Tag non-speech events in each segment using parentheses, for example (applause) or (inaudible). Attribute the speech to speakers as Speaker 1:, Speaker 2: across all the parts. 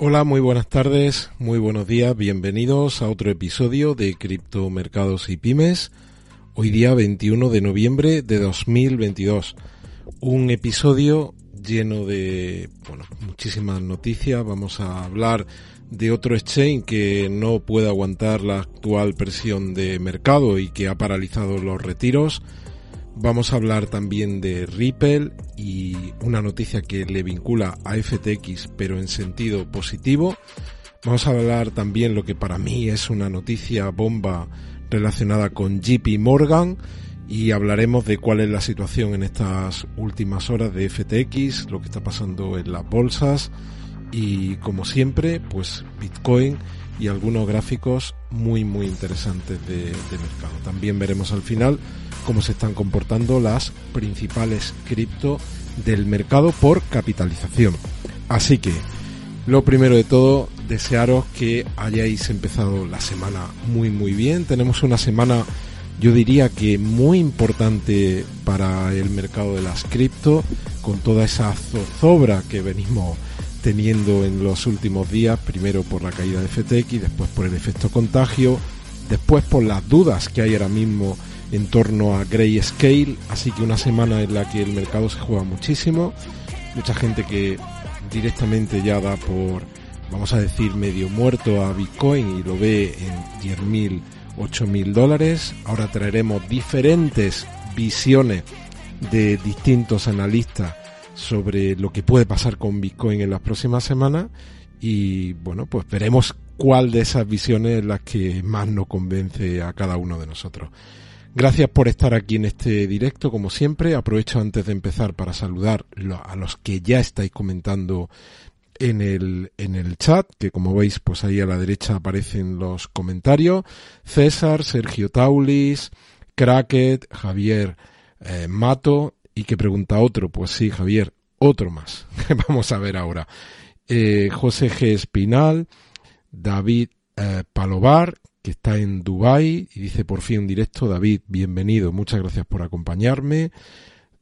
Speaker 1: Hola, muy buenas tardes, muy buenos días, bienvenidos a otro episodio de Criptomercados y Pymes. Hoy día 21 de noviembre de 2022. Un episodio lleno de, bueno, muchísimas noticias. Vamos a hablar de otro exchange que no puede aguantar la actual presión de mercado y que ha paralizado los retiros. Vamos a hablar también de Ripple y una noticia que le vincula a FTX pero en sentido positivo. Vamos a hablar también lo que para mí es una noticia bomba relacionada con JP Morgan y hablaremos de cuál es la situación en estas últimas horas de FTX, lo que está pasando en las bolsas y como siempre pues Bitcoin y algunos gráficos muy muy interesantes de, mercado. También veremos al final cómo se están comportando las principales cripto del mercado por capitalización. Así que, lo primero de todo, desearos que hayáis empezado la semana muy muy bien. Tenemos una semana, yo diría que muy importante para el mercado de las cripto, con toda esa zozobra que venimos teniendo en los últimos días, primero por la caída de FTX, después por el efecto contagio, después por las dudas que hay ahora mismo en torno a Grayscale, así que una semana en la que el mercado se juega muchísimo, mucha gente que directamente ya da por, vamos a decir, medio muerto a Bitcoin y lo ve en 10.000, 8.000 dólares. Ahora traeremos diferentes visiones de distintos analistas sobre lo que puede pasar con Bitcoin en las próximas semanas y bueno, pues veremos cuál de esas visiones es la que más nos convence a cada uno de nosotros. Gracias por estar aquí en este directo, como siempre. Aprovecho antes de empezar para saludar a los que ya estáis comentando en el, en el chat, que como veis, pues ahí a la derecha aparecen los comentarios. César, Sergio Taulis, Cracket, Javier eh, Mato, y que pregunta otro, pues sí, Javier, otro más. (laughs) Vamos a ver ahora. Eh, José G. Espinal, David eh, Palovar, que está en Dubai y dice por fin directo, David, bienvenido, muchas gracias por acompañarme.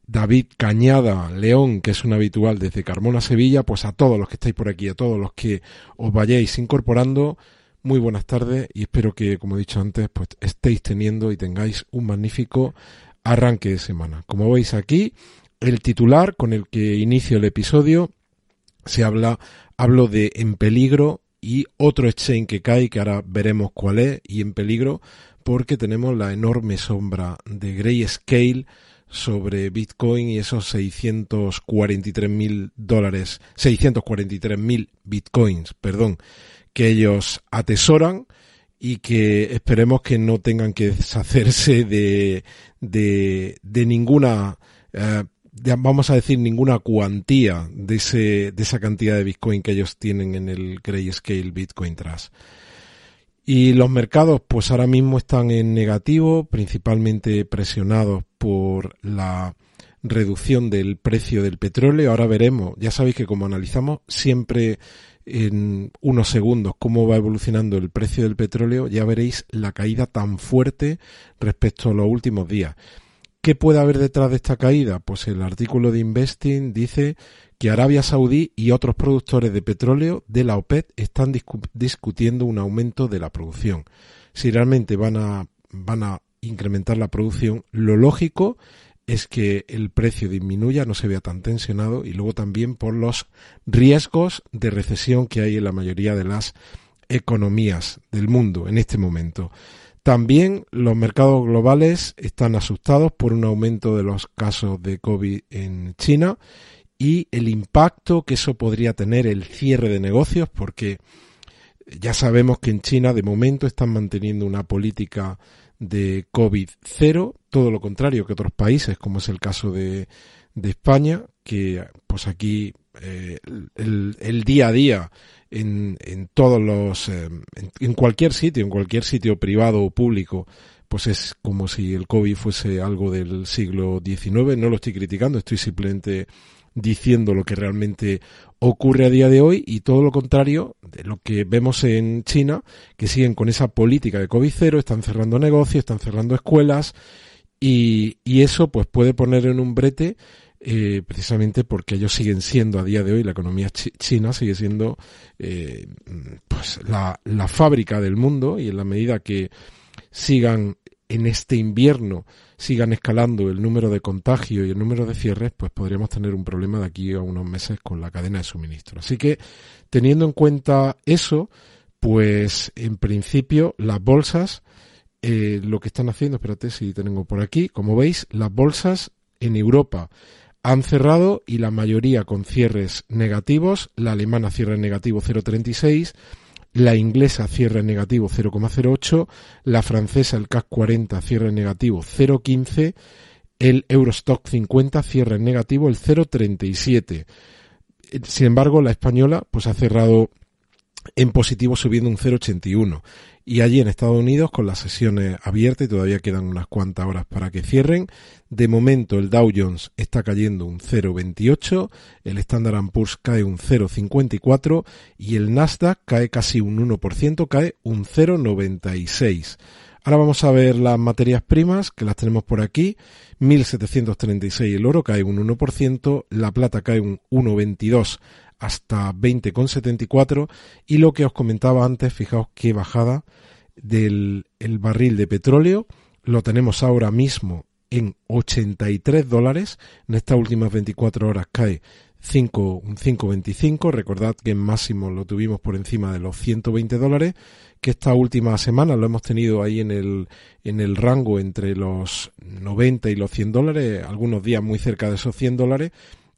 Speaker 1: David Cañada León, que es un habitual desde Carmona, Sevilla, pues a todos los que estáis por aquí, a todos los que os vayáis incorporando, muy buenas tardes y espero que, como he dicho antes, pues estéis teniendo y tengáis un magnífico arranque de semana. Como veis aquí, el titular con el que inicio el episodio se habla, hablo de en peligro y otro exchange que cae, que ahora veremos cuál es, y en peligro porque tenemos la enorme sombra de Grayscale sobre Bitcoin y esos 643 mil dólares, 643 mil Bitcoins, perdón, que ellos atesoran y que esperemos que no tengan que deshacerse de, de, de ninguna eh, vamos a decir, ninguna cuantía de, ese, de esa cantidad de Bitcoin que ellos tienen en el Grayscale Bitcoin Trust. Y los mercados, pues ahora mismo están en negativo, principalmente presionados por la reducción del precio del petróleo. Ahora veremos, ya sabéis que como analizamos siempre en unos segundos cómo va evolucionando el precio del petróleo, ya veréis la caída tan fuerte respecto a los últimos días. ¿Qué puede haber detrás de esta caída? Pues el artículo de Investing dice que Arabia Saudí y otros productores de petróleo de la OPEP están discutiendo un aumento de la producción. Si realmente van a, van a incrementar la producción, lo lógico es que el precio disminuya, no se vea tan tensionado y luego también por los riesgos de recesión que hay en la mayoría de las economías del mundo en este momento. También los mercados globales están asustados por un aumento de los casos de COVID en China y el impacto que eso podría tener el cierre de negocios porque ya sabemos que en China de momento están manteniendo una política de COVID cero, todo lo contrario que otros países, como es el caso de, de España, que pues aquí eh, el, día a día en, en todos los, eh, en, cualquier sitio, en cualquier sitio privado o público, pues es como si el COVID fuese algo del siglo XIX. No lo estoy criticando, estoy simplemente diciendo lo que realmente ocurre a día de hoy y todo lo contrario de lo que vemos en China, que siguen con esa política de COVID cero, están cerrando negocios, están cerrando escuelas y, y eso pues puede poner en un brete eh, precisamente porque ellos siguen siendo a día de hoy, la economía china sigue siendo eh, pues la, la fábrica del mundo y en la medida que sigan en este invierno sigan escalando el número de contagios y el número de cierres, pues podríamos tener un problema de aquí a unos meses con la cadena de suministro. Así que, teniendo en cuenta eso, pues en principio las bolsas, eh, lo que están haciendo, espérate si tengo por aquí, como veis, las bolsas en Europa han cerrado y la mayoría con cierres negativos, la alemana cierra en negativo 0,36, la inglesa cierra en negativo 0,08, la francesa el CAC 40 cierra en negativo 0,15, el Eurostock 50 cierra en negativo el 0,37. Sin embargo, la española pues ha cerrado en positivo subiendo un 0,81 y allí en Estados Unidos con las sesiones abiertas y todavía quedan unas cuantas horas para que cierren. De momento el Dow Jones está cayendo un 0,28, el Standard Poor's cae un 0,54 y el Nasdaq cae casi un 1%, cae un 0,96. Ahora vamos a ver las materias primas, que las tenemos por aquí. 1736 el oro cae un 1%, la plata cae un 1,22 hasta 20,74 y lo que os comentaba antes, fijaos qué bajada del el barril de petróleo, lo tenemos ahora mismo en 83 dólares, en estas últimas 24 horas cae 5, 5,25, recordad que en máximo lo tuvimos por encima de los 120 dólares, que esta última semana lo hemos tenido ahí en el, en el rango entre los 90 y los 100 dólares, algunos días muy cerca de esos 100 dólares,